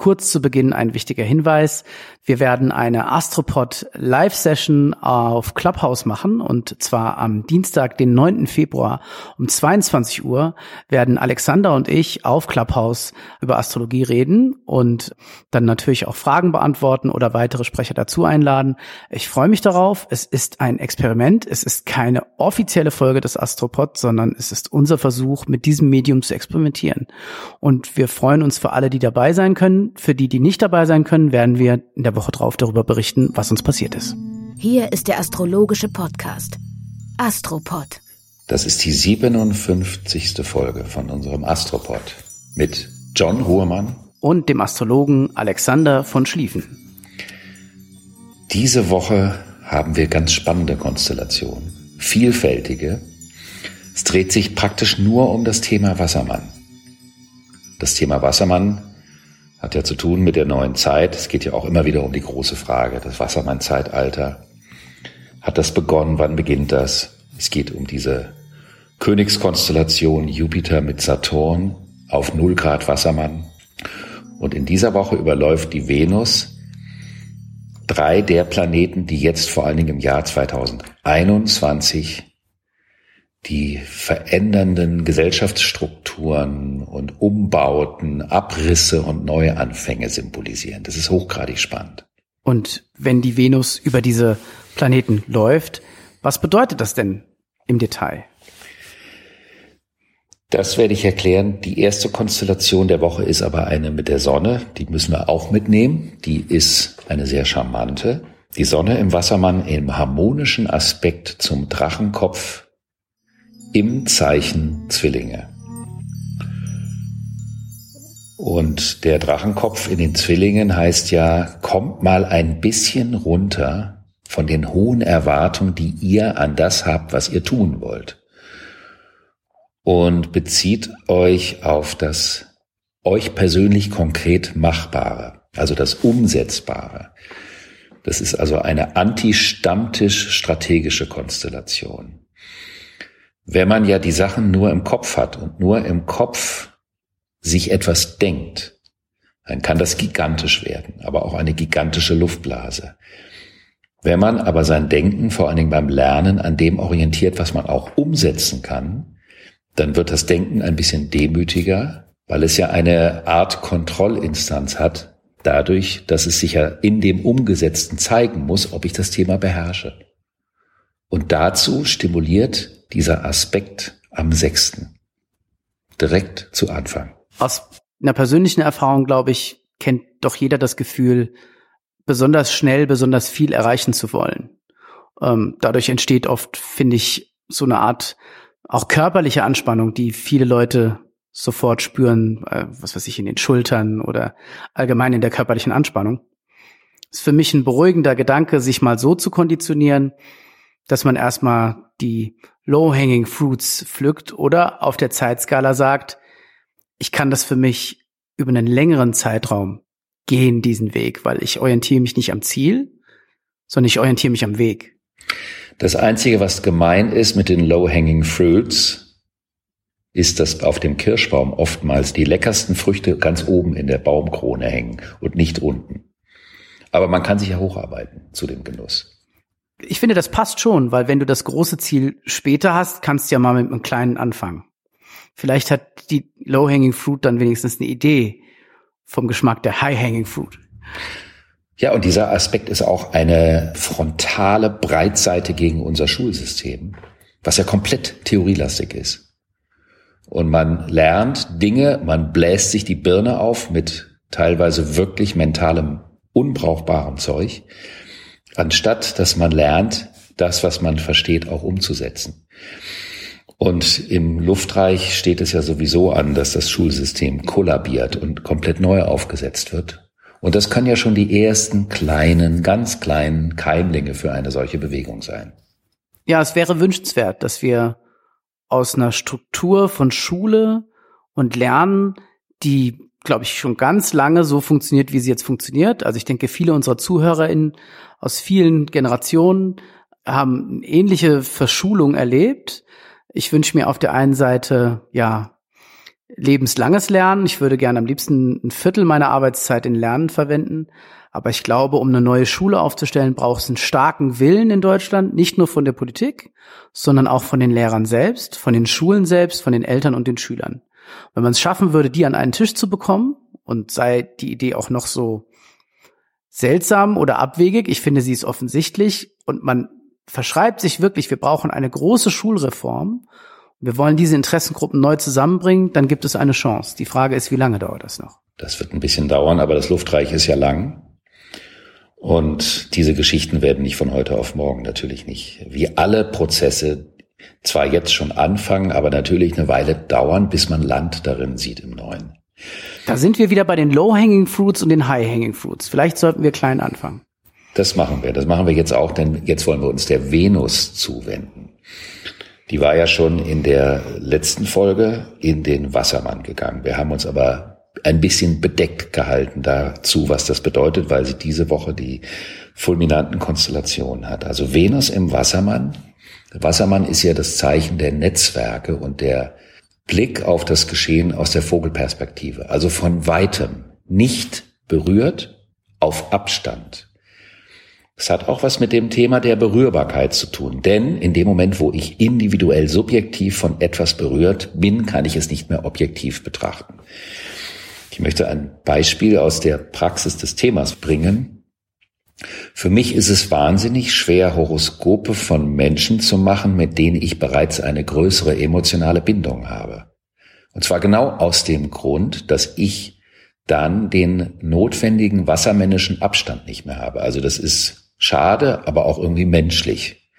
Kurz zu Beginn ein wichtiger Hinweis. Wir werden eine Astropod Live-Session auf Clubhouse machen und zwar am Dienstag, den 9. Februar um 22 Uhr werden Alexander und ich auf Clubhouse über Astrologie reden und dann natürlich auch Fragen beantworten oder weitere Sprecher dazu einladen. Ich freue mich darauf. Es ist ein Experiment. Es ist keine offizielle Folge des Astropod, sondern es ist unser Versuch, mit diesem Medium zu experimentieren. Und wir freuen uns für alle, die dabei sein können. Für die, die nicht dabei sein können, werden wir in der Woche drauf darüber berichten, was uns passiert ist. Hier ist der astrologische Podcast. Astropod. Das ist die 57. Folge von unserem Astropod mit John Ruhrmann und dem Astrologen Alexander von Schlieffen. Diese Woche haben wir ganz spannende Konstellationen, vielfältige. Es dreht sich praktisch nur um das Thema Wassermann. Das Thema Wassermann hat ja zu tun mit der neuen Zeit. Es geht ja auch immer wieder um die große Frage, das Wassermann-Zeitalter. Hat das begonnen? Wann beginnt das? Es geht um diese Königskonstellation Jupiter mit Saturn auf 0 Grad Wassermann. Und in dieser Woche überläuft die Venus drei der Planeten, die jetzt vor allen Dingen im Jahr 2021 die verändernden Gesellschaftsstrukturen und Umbauten, Abrisse und Neuanfänge symbolisieren. Das ist hochgradig spannend. Und wenn die Venus über diese Planeten läuft, was bedeutet das denn im Detail? Das werde ich erklären. Die erste Konstellation der Woche ist aber eine mit der Sonne. Die müssen wir auch mitnehmen. Die ist eine sehr charmante. Die Sonne im Wassermann im harmonischen Aspekt zum Drachenkopf im Zeichen Zwillinge. Und der Drachenkopf in den Zwillingen heißt ja, kommt mal ein bisschen runter von den hohen Erwartungen, die ihr an das habt, was ihr tun wollt. Und bezieht euch auf das euch persönlich konkret Machbare, also das Umsetzbare. Das ist also eine anti-Stammtisch-strategische Konstellation. Wenn man ja die Sachen nur im Kopf hat und nur im Kopf sich etwas denkt, dann kann das gigantisch werden, aber auch eine gigantische Luftblase. Wenn man aber sein Denken vor allen Dingen beim Lernen an dem orientiert, was man auch umsetzen kann, dann wird das Denken ein bisschen demütiger, weil es ja eine Art Kontrollinstanz hat, dadurch, dass es sich ja in dem Umgesetzten zeigen muss, ob ich das Thema beherrsche. Und dazu stimuliert dieser Aspekt am sechsten. Direkt zu Anfang. Aus einer persönlichen Erfahrung, glaube ich, kennt doch jeder das Gefühl, besonders schnell, besonders viel erreichen zu wollen. Ähm, dadurch entsteht oft, finde ich, so eine Art auch körperliche Anspannung, die viele Leute sofort spüren, äh, was weiß ich, in den Schultern oder allgemein in der körperlichen Anspannung. Ist für mich ein beruhigender Gedanke, sich mal so zu konditionieren, dass man erstmal die Low-Hanging Fruits pflückt oder auf der Zeitskala sagt, ich kann das für mich über einen längeren Zeitraum gehen, diesen Weg, weil ich orientiere mich nicht am Ziel, sondern ich orientiere mich am Weg. Das Einzige, was gemein ist mit den Low-Hanging Fruits, ist, dass auf dem Kirschbaum oftmals die leckersten Früchte ganz oben in der Baumkrone hängen und nicht unten. Aber man kann sich ja hocharbeiten zu dem Genuss ich finde, das passt schon, weil wenn du das große Ziel später hast, kannst du ja mal mit einem kleinen anfangen. Vielleicht hat die Low-Hanging Fruit dann wenigstens eine Idee vom Geschmack der High-Hanging Fruit. Ja, und dieser Aspekt ist auch eine frontale Breitseite gegen unser Schulsystem, was ja komplett theorielastig ist. Und man lernt Dinge, man bläst sich die Birne auf mit teilweise wirklich mentalem, unbrauchbarem Zeug anstatt dass man lernt, das, was man versteht, auch umzusetzen. Und im Luftreich steht es ja sowieso an, dass das Schulsystem kollabiert und komplett neu aufgesetzt wird. Und das können ja schon die ersten kleinen, ganz kleinen Keimlinge für eine solche Bewegung sein. Ja, es wäre wünschenswert, dass wir aus einer Struktur von Schule und Lernen, die, glaube ich, schon ganz lange so funktioniert, wie sie jetzt funktioniert. Also ich denke, viele unserer ZuhörerInnen aus vielen Generationen haben ähnliche Verschulung erlebt. Ich wünsche mir auf der einen Seite, ja, lebenslanges Lernen. Ich würde gerne am liebsten ein Viertel meiner Arbeitszeit in Lernen verwenden. Aber ich glaube, um eine neue Schule aufzustellen, braucht es einen starken Willen in Deutschland, nicht nur von der Politik, sondern auch von den Lehrern selbst, von den Schulen selbst, von den Eltern und den Schülern. Wenn man es schaffen würde, die an einen Tisch zu bekommen, und sei die Idee auch noch so seltsam oder abwegig, ich finde, sie ist offensichtlich und man verschreibt sich wirklich, wir brauchen eine große Schulreform, wir wollen diese Interessengruppen neu zusammenbringen, dann gibt es eine Chance. Die Frage ist, wie lange dauert das noch? Das wird ein bisschen dauern, aber das Luftreich ist ja lang. Und diese Geschichten werden nicht von heute auf morgen, natürlich nicht. Wie alle Prozesse zwar jetzt schon anfangen, aber natürlich eine Weile dauern, bis man Land darin sieht im Neuen. Da sind wir wieder bei den Low-Hanging Fruits und den High-Hanging Fruits. Vielleicht sollten wir klein anfangen. Das machen wir. Das machen wir jetzt auch, denn jetzt wollen wir uns der Venus zuwenden. Die war ja schon in der letzten Folge in den Wassermann gegangen. Wir haben uns aber ein bisschen bedeckt gehalten dazu, was das bedeutet, weil sie diese Woche die fulminanten Konstellationen hat. Also Venus im Wassermann. Wassermann ist ja das Zeichen der Netzwerke und der Blick auf das Geschehen aus der Vogelperspektive. Also von weitem, nicht berührt, auf Abstand. Es hat auch was mit dem Thema der Berührbarkeit zu tun. Denn in dem Moment, wo ich individuell subjektiv von etwas berührt bin, kann ich es nicht mehr objektiv betrachten. Ich möchte ein Beispiel aus der Praxis des Themas bringen. Für mich ist es wahnsinnig schwer, Horoskope von Menschen zu machen, mit denen ich bereits eine größere emotionale Bindung habe. Und zwar genau aus dem Grund, dass ich dann den notwendigen wassermännischen Abstand nicht mehr habe. Also das ist schade, aber auch irgendwie menschlich,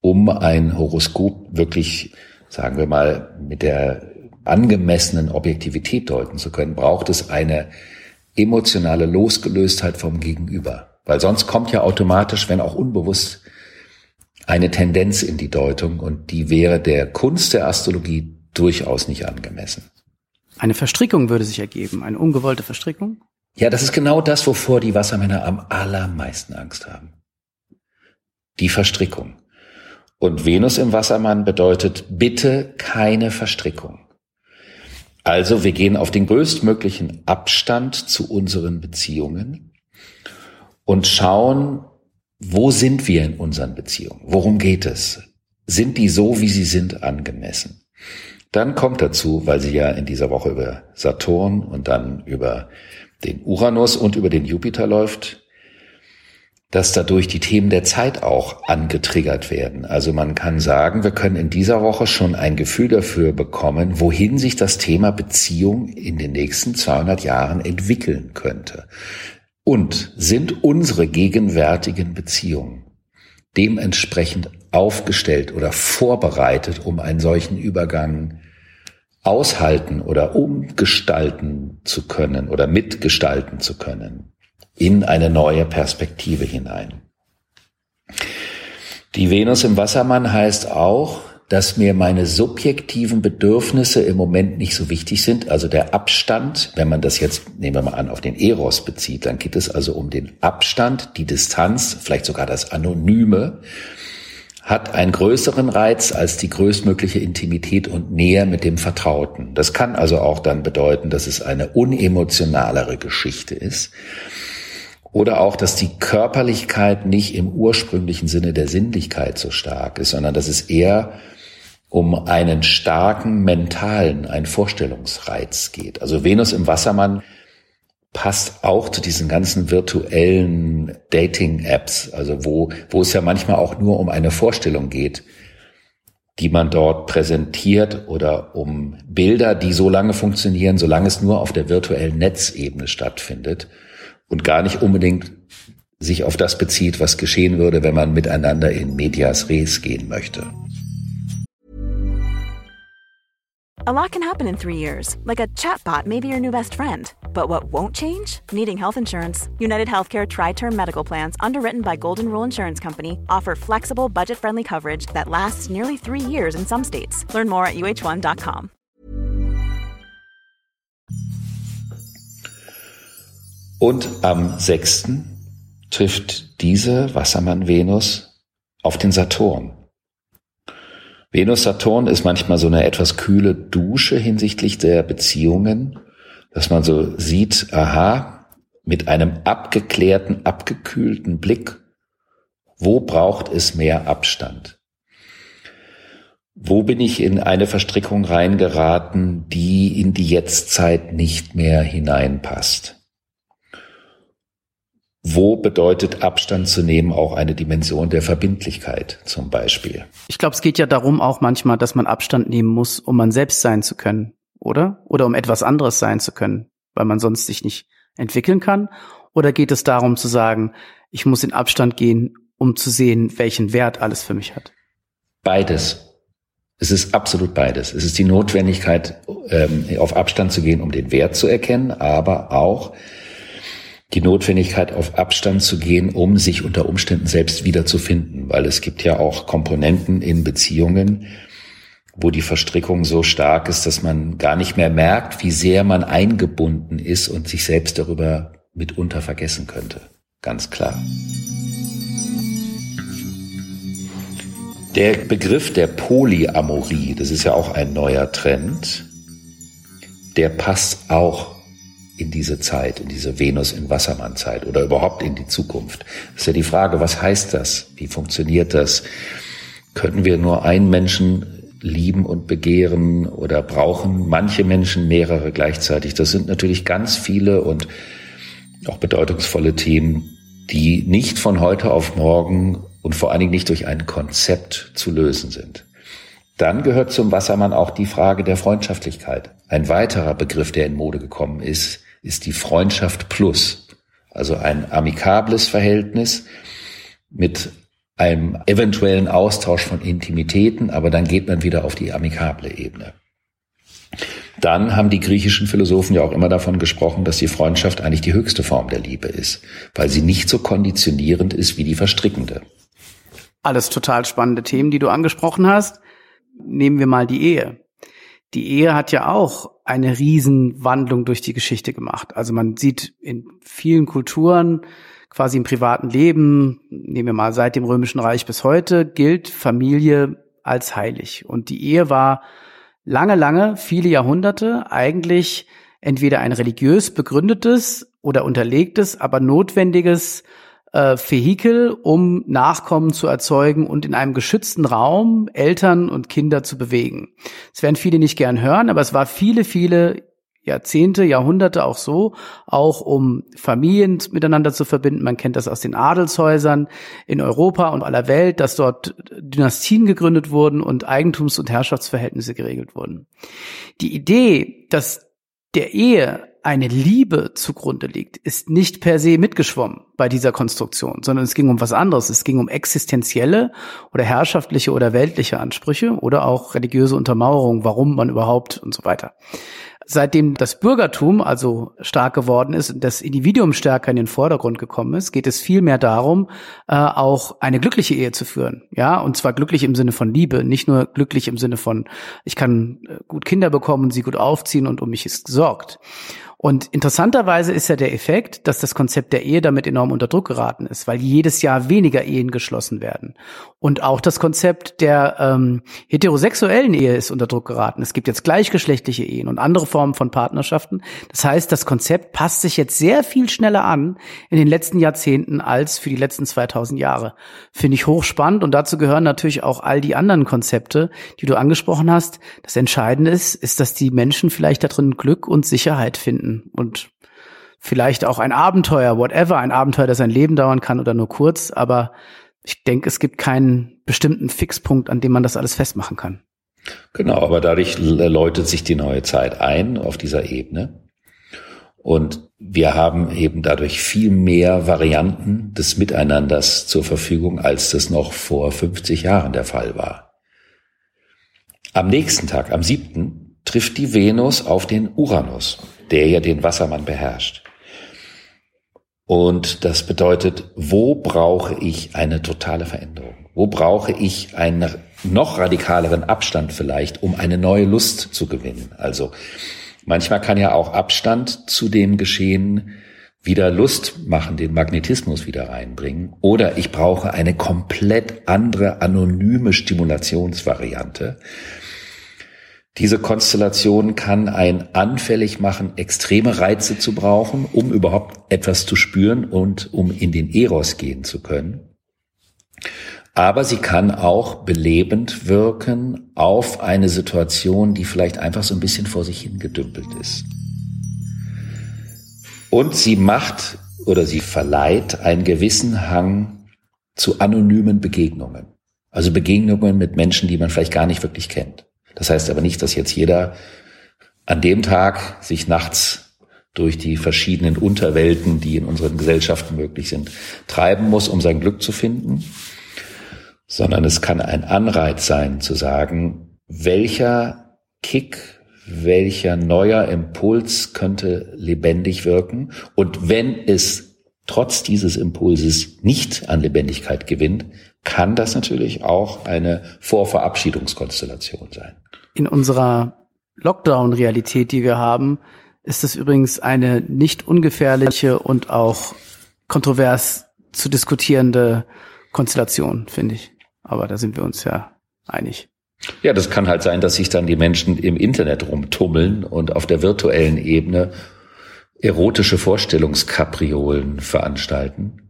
um ein Horoskop wirklich, sagen wir mal, mit der angemessenen Objektivität deuten zu können, braucht es eine emotionale Losgelöstheit vom Gegenüber. Weil sonst kommt ja automatisch, wenn auch unbewusst, eine Tendenz in die Deutung und die wäre der Kunst der Astrologie durchaus nicht angemessen. Eine Verstrickung würde sich ergeben, eine ungewollte Verstrickung? Ja, das ist genau das, wovor die Wassermänner am allermeisten Angst haben. Die Verstrickung. Und Venus im Wassermann bedeutet bitte keine Verstrickung. Also wir gehen auf den größtmöglichen Abstand zu unseren Beziehungen und schauen, wo sind wir in unseren Beziehungen? Worum geht es? Sind die so, wie sie sind, angemessen? Dann kommt dazu, weil sie ja in dieser Woche über Saturn und dann über den Uranus und über den Jupiter läuft, dass dadurch die Themen der Zeit auch angetriggert werden. Also man kann sagen, wir können in dieser Woche schon ein Gefühl dafür bekommen, wohin sich das Thema Beziehung in den nächsten 200 Jahren entwickeln könnte. Und sind unsere gegenwärtigen Beziehungen dementsprechend aufgestellt oder vorbereitet, um einen solchen Übergang aushalten oder umgestalten zu können oder mitgestalten zu können in eine neue Perspektive hinein. Die Venus im Wassermann heißt auch, dass mir meine subjektiven Bedürfnisse im Moment nicht so wichtig sind. Also der Abstand, wenn man das jetzt, nehmen wir mal an, auf den Eros bezieht, dann geht es also um den Abstand, die Distanz, vielleicht sogar das Anonyme, hat einen größeren Reiz als die größtmögliche Intimität und Nähe mit dem Vertrauten. Das kann also auch dann bedeuten, dass es eine unemotionalere Geschichte ist. Oder auch, dass die Körperlichkeit nicht im ursprünglichen Sinne der Sinnlichkeit so stark ist, sondern dass es eher um einen starken mentalen, einen Vorstellungsreiz geht. Also Venus im Wassermann passt auch zu diesen ganzen virtuellen Dating-Apps, also wo, wo es ja manchmal auch nur um eine Vorstellung geht, die man dort präsentiert oder um Bilder, die so lange funktionieren, solange es nur auf der virtuellen Netzebene stattfindet und gar nicht unbedingt sich auf das bezieht, was geschehen würde, wenn man miteinander in Medias Res gehen möchte. A lot can happen in three years, like a chatbot may be your new best friend. But what won't change? Needing health insurance. United Healthcare Tri Term Medical Plans, underwritten by Golden Rule Insurance Company, offer flexible, budget friendly coverage that lasts nearly three years in some states. Learn more at uh1.com. Und am 6. trifft diese Wassermann-Venus auf den Saturn. Venus-Saturn ist manchmal so eine etwas kühle Dusche hinsichtlich der Beziehungen, dass man so sieht, aha, mit einem abgeklärten, abgekühlten Blick, wo braucht es mehr Abstand? Wo bin ich in eine Verstrickung reingeraten, die in die Jetztzeit nicht mehr hineinpasst? Wo bedeutet Abstand zu nehmen auch eine Dimension der Verbindlichkeit zum Beispiel? Ich glaube, es geht ja darum auch manchmal, dass man Abstand nehmen muss, um man selbst sein zu können, oder? Oder um etwas anderes sein zu können, weil man sonst sich nicht entwickeln kann? Oder geht es darum zu sagen, ich muss in Abstand gehen, um zu sehen, welchen Wert alles für mich hat? Beides. Es ist absolut beides. Es ist die Notwendigkeit, ähm, auf Abstand zu gehen, um den Wert zu erkennen, aber auch die Notwendigkeit, auf Abstand zu gehen, um sich unter Umständen selbst wiederzufinden, weil es gibt ja auch Komponenten in Beziehungen, wo die Verstrickung so stark ist, dass man gar nicht mehr merkt, wie sehr man eingebunden ist und sich selbst darüber mitunter vergessen könnte. Ganz klar. Der Begriff der Polyamorie, das ist ja auch ein neuer Trend, der passt auch in diese Zeit, in diese Venus in Wassermann Zeit oder überhaupt in die Zukunft. Das ist ja die Frage, was heißt das? Wie funktioniert das? Können wir nur einen Menschen lieben und begehren oder brauchen manche Menschen mehrere gleichzeitig? Das sind natürlich ganz viele und auch bedeutungsvolle Themen, die nicht von heute auf morgen und vor allen Dingen nicht durch ein Konzept zu lösen sind. Dann gehört zum Wassermann auch die Frage der Freundschaftlichkeit. Ein weiterer Begriff, der in Mode gekommen ist, ist die Freundschaft plus. Also ein amikables Verhältnis mit einem eventuellen Austausch von Intimitäten, aber dann geht man wieder auf die amikable Ebene. Dann haben die griechischen Philosophen ja auch immer davon gesprochen, dass die Freundschaft eigentlich die höchste Form der Liebe ist, weil sie nicht so konditionierend ist wie die verstrickende. Alles total spannende Themen, die du angesprochen hast. Nehmen wir mal die Ehe. Die Ehe hat ja auch eine Riesenwandlung durch die Geschichte gemacht. Also man sieht in vielen Kulturen, quasi im privaten Leben, nehmen wir mal seit dem Römischen Reich bis heute, gilt Familie als heilig. Und die Ehe war lange, lange, viele Jahrhunderte eigentlich entweder ein religiös begründetes oder unterlegtes, aber notwendiges äh, Vehikel, um Nachkommen zu erzeugen und in einem geschützten Raum Eltern und Kinder zu bewegen. Das werden viele nicht gern hören, aber es war viele, viele Jahrzehnte, Jahrhunderte auch so, auch um Familien miteinander zu verbinden. Man kennt das aus den Adelshäusern in Europa und aller Welt, dass dort Dynastien gegründet wurden und Eigentums- und Herrschaftsverhältnisse geregelt wurden. Die Idee, dass der Ehe eine Liebe zugrunde liegt, ist nicht per se mitgeschwommen bei dieser Konstruktion, sondern es ging um was anderes. Es ging um existenzielle oder herrschaftliche oder weltliche Ansprüche oder auch religiöse Untermauerung, warum man überhaupt und so weiter. Seitdem das Bürgertum also stark geworden ist und das Individuum stärker in den Vordergrund gekommen ist, geht es viel mehr darum, äh, auch eine glückliche Ehe zu führen. Ja, und zwar glücklich im Sinne von Liebe, nicht nur glücklich im Sinne von, ich kann äh, gut Kinder bekommen, sie gut aufziehen und um mich ist gesorgt. Und interessanterweise ist ja der Effekt, dass das Konzept der Ehe damit enorm unter Druck geraten ist, weil jedes Jahr weniger Ehen geschlossen werden. Und auch das Konzept der ähm, heterosexuellen Ehe ist unter Druck geraten. Es gibt jetzt gleichgeschlechtliche Ehen und andere Formen von Partnerschaften. Das heißt, das Konzept passt sich jetzt sehr viel schneller an in den letzten Jahrzehnten als für die letzten 2000 Jahre. Finde ich hochspannend und dazu gehören natürlich auch all die anderen Konzepte, die du angesprochen hast. Das Entscheidende ist, ist, dass die Menschen vielleicht darin Glück und Sicherheit finden und vielleicht auch ein Abenteuer, whatever, ein Abenteuer, das ein Leben dauern kann oder nur kurz, aber ich denke, es gibt keinen bestimmten Fixpunkt, an dem man das alles festmachen kann. Genau, aber dadurch läutet sich die neue Zeit ein auf dieser Ebene. Und wir haben eben dadurch viel mehr Varianten des Miteinanders zur Verfügung, als das noch vor 50 Jahren der Fall war. Am nächsten Tag, am siebten, trifft die Venus auf den Uranus, der ja den Wassermann beherrscht. Und das bedeutet, wo brauche ich eine totale Veränderung? Wo brauche ich einen noch radikaleren Abstand vielleicht, um eine neue Lust zu gewinnen? Also manchmal kann ja auch Abstand zu dem Geschehen wieder Lust machen, den Magnetismus wieder reinbringen. Oder ich brauche eine komplett andere anonyme Stimulationsvariante. Diese Konstellation kann ein anfällig machen, extreme Reize zu brauchen, um überhaupt etwas zu spüren und um in den Eros gehen zu können. Aber sie kann auch belebend wirken auf eine Situation, die vielleicht einfach so ein bisschen vor sich hingedümpelt ist. Und sie macht oder sie verleiht einen gewissen Hang zu anonymen Begegnungen. Also Begegnungen mit Menschen, die man vielleicht gar nicht wirklich kennt. Das heißt aber nicht, dass jetzt jeder an dem Tag sich nachts durch die verschiedenen Unterwelten, die in unseren Gesellschaften möglich sind, treiben muss, um sein Glück zu finden, sondern es kann ein Anreiz sein zu sagen, welcher Kick welcher neuer Impuls könnte lebendig wirken. Und wenn es trotz dieses Impulses nicht an Lebendigkeit gewinnt, kann das natürlich auch eine Vorverabschiedungskonstellation sein. In unserer Lockdown-Realität, die wir haben, ist es übrigens eine nicht ungefährliche und auch kontrovers zu diskutierende Konstellation, finde ich. Aber da sind wir uns ja einig. Ja, das kann halt sein, dass sich dann die Menschen im Internet rumtummeln und auf der virtuellen Ebene erotische Vorstellungskapriolen veranstalten.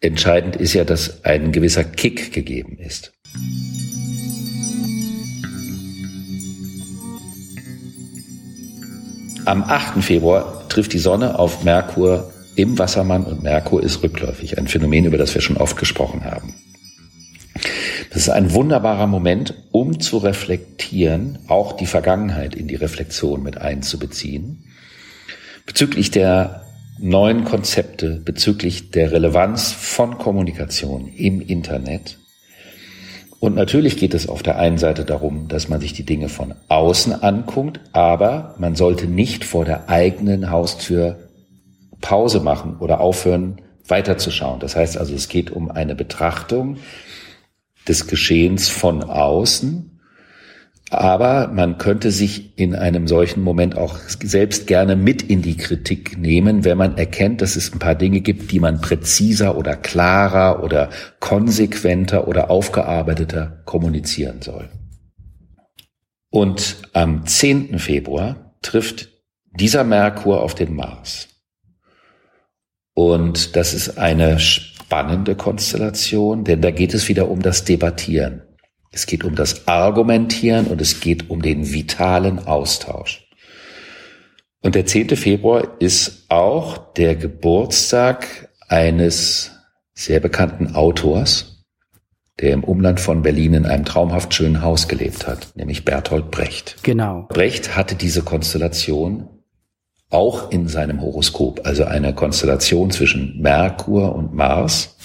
Entscheidend ist ja, dass ein gewisser Kick gegeben ist. Am 8. Februar trifft die Sonne auf Merkur im Wassermann und Merkur ist rückläufig, ein Phänomen, über das wir schon oft gesprochen haben. Das ist ein wunderbarer Moment, um zu reflektieren, auch die Vergangenheit in die Reflexion mit einzubeziehen. Bezüglich der neuen Konzepte, bezüglich der Relevanz von Kommunikation im Internet. Und natürlich geht es auf der einen Seite darum, dass man sich die Dinge von außen anguckt, aber man sollte nicht vor der eigenen Haustür Pause machen oder aufhören, weiterzuschauen. Das heißt also, es geht um eine Betrachtung des Geschehens von außen. Aber man könnte sich in einem solchen Moment auch selbst gerne mit in die Kritik nehmen, wenn man erkennt, dass es ein paar Dinge gibt, die man präziser oder klarer oder konsequenter oder aufgearbeiteter kommunizieren soll. Und am 10. Februar trifft dieser Merkur auf den Mars. Und das ist eine spannende Konstellation, denn da geht es wieder um das Debattieren. Es geht um das Argumentieren und es geht um den vitalen Austausch. Und der 10. Februar ist auch der Geburtstag eines sehr bekannten Autors, der im Umland von Berlin in einem traumhaft schönen Haus gelebt hat, nämlich Bertolt Brecht. Genau. Brecht hatte diese Konstellation auch in seinem Horoskop, also eine Konstellation zwischen Merkur und Mars,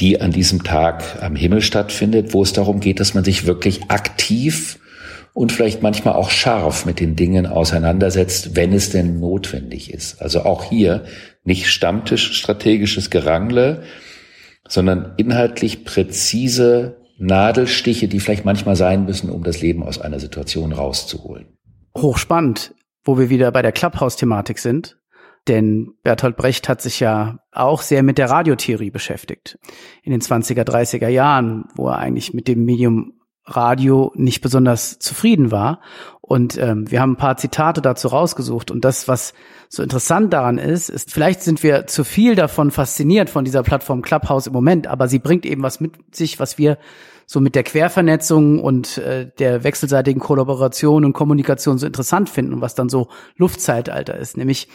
die an diesem Tag am Himmel stattfindet, wo es darum geht, dass man sich wirklich aktiv und vielleicht manchmal auch scharf mit den Dingen auseinandersetzt, wenn es denn notwendig ist. Also auch hier nicht Stammtisch strategisches Gerangle, sondern inhaltlich präzise Nadelstiche, die vielleicht manchmal sein müssen, um das Leben aus einer Situation rauszuholen. Hochspannend wo wir wieder bei der Clubhouse-Thematik sind. Denn Bertolt Brecht hat sich ja auch sehr mit der Radiotheorie beschäftigt. In den 20er, 30er Jahren, wo er eigentlich mit dem Medium Radio nicht besonders zufrieden war. Und ähm, wir haben ein paar Zitate dazu rausgesucht. Und das, was so interessant daran ist, ist, vielleicht sind wir zu viel davon fasziniert von dieser Plattform Clubhouse im Moment, aber sie bringt eben was mit sich, was wir so mit der Quervernetzung und äh, der wechselseitigen Kollaboration und Kommunikation so interessant finden und was dann so Luftzeitalter ist. Nämlich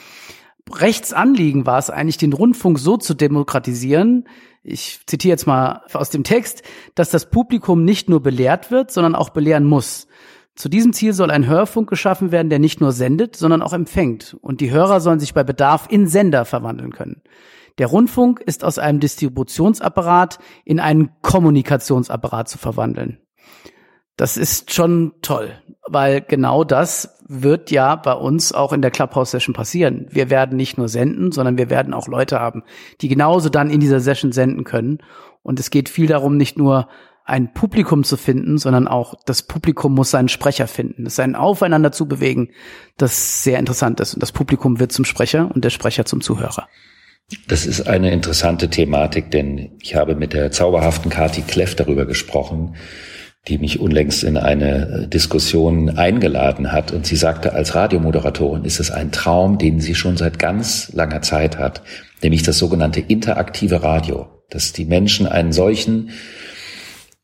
Rechtsanliegen war es eigentlich, den Rundfunk so zu demokratisieren, ich zitiere jetzt mal aus dem Text, dass das Publikum nicht nur belehrt wird, sondern auch belehren muss. Zu diesem Ziel soll ein Hörfunk geschaffen werden, der nicht nur sendet, sondern auch empfängt. Und die Hörer sollen sich bei Bedarf in Sender verwandeln können. Der Rundfunk ist aus einem Distributionsapparat in einen Kommunikationsapparat zu verwandeln. Das ist schon toll, weil genau das wird ja bei uns auch in der Clubhouse-Session passieren. Wir werden nicht nur senden, sondern wir werden auch Leute haben, die genauso dann in dieser Session senden können. Und es geht viel darum, nicht nur ein Publikum zu finden, sondern auch das Publikum muss seinen Sprecher finden. Es ist ein Aufeinander zu bewegen, das sehr interessant ist. Und das Publikum wird zum Sprecher und der Sprecher zum Zuhörer. Das ist eine interessante Thematik, denn ich habe mit der zauberhaften Kati Kleff darüber gesprochen, die mich unlängst in eine Diskussion eingeladen hat. Und sie sagte, als Radiomoderatorin ist es ein Traum, den sie schon seit ganz langer Zeit hat, nämlich das sogenannte interaktive Radio, dass die Menschen einen solchen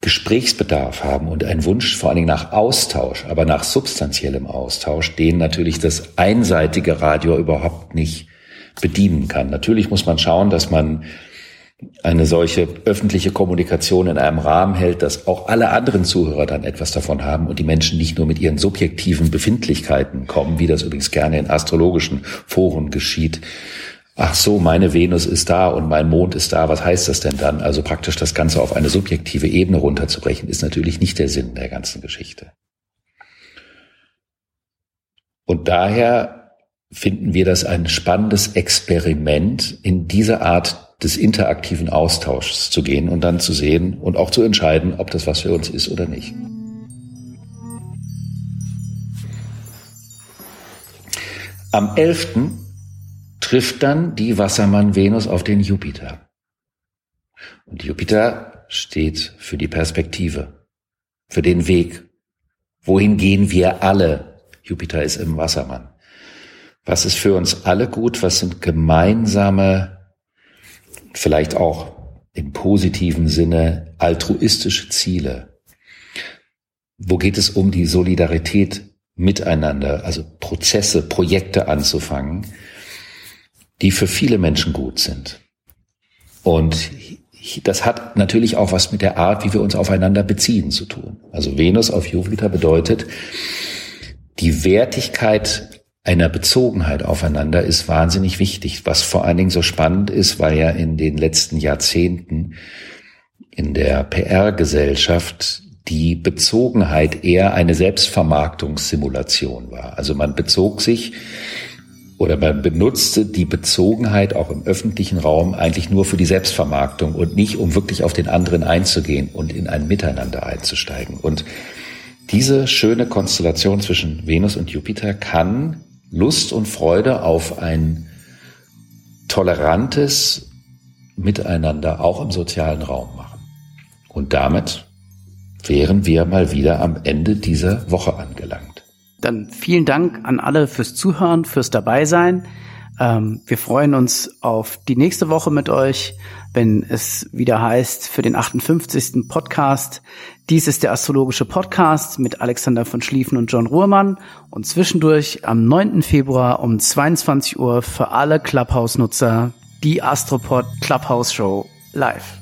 Gesprächsbedarf haben und einen Wunsch vor allen Dingen nach Austausch, aber nach substanziellem Austausch, den natürlich das einseitige Radio überhaupt nicht bedienen kann. Natürlich muss man schauen, dass man eine solche öffentliche Kommunikation in einem Rahmen hält, dass auch alle anderen Zuhörer dann etwas davon haben und die Menschen nicht nur mit ihren subjektiven Befindlichkeiten kommen, wie das übrigens gerne in astrologischen Foren geschieht, ach so, meine Venus ist da und mein Mond ist da, was heißt das denn dann? Also praktisch das Ganze auf eine subjektive Ebene runterzubrechen, ist natürlich nicht der Sinn der ganzen Geschichte. Und daher finden wir das ein spannendes Experiment, in diese Art des interaktiven Austauschs zu gehen und dann zu sehen und auch zu entscheiden, ob das was für uns ist oder nicht. Am 11 trifft dann die Wassermann Venus auf den Jupiter. Und Jupiter steht für die Perspektive, für den Weg. Wohin gehen wir alle? Jupiter ist im Wassermann. Was ist für uns alle gut? Was sind gemeinsame, vielleicht auch im positiven Sinne altruistische Ziele? Wo geht es um die Solidarität miteinander, also Prozesse, Projekte anzufangen? die für viele Menschen gut sind. Und das hat natürlich auch was mit der Art, wie wir uns aufeinander beziehen zu tun. Also Venus auf Jupiter bedeutet, die Wertigkeit einer Bezogenheit aufeinander ist wahnsinnig wichtig, was vor allen Dingen so spannend ist, weil ja in den letzten Jahrzehnten in der PR-Gesellschaft die Bezogenheit eher eine Selbstvermarktungssimulation war. Also man bezog sich oder man benutzte die Bezogenheit auch im öffentlichen Raum eigentlich nur für die Selbstvermarktung und nicht, um wirklich auf den anderen einzugehen und in ein Miteinander einzusteigen. Und diese schöne Konstellation zwischen Venus und Jupiter kann Lust und Freude auf ein tolerantes Miteinander auch im sozialen Raum machen. Und damit wären wir mal wieder am Ende dieser Woche angelangt. Dann vielen Dank an alle fürs Zuhören, fürs Dabeisein. Ähm, wir freuen uns auf die nächste Woche mit euch, wenn es wieder heißt für den 58. Podcast. Dies ist der astrologische Podcast mit Alexander von Schlieffen und John Ruhrmann und zwischendurch am 9. Februar um 22 Uhr für alle Clubhouse-Nutzer die Astropod Clubhouse Show live.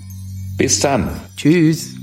Bis dann. Tschüss.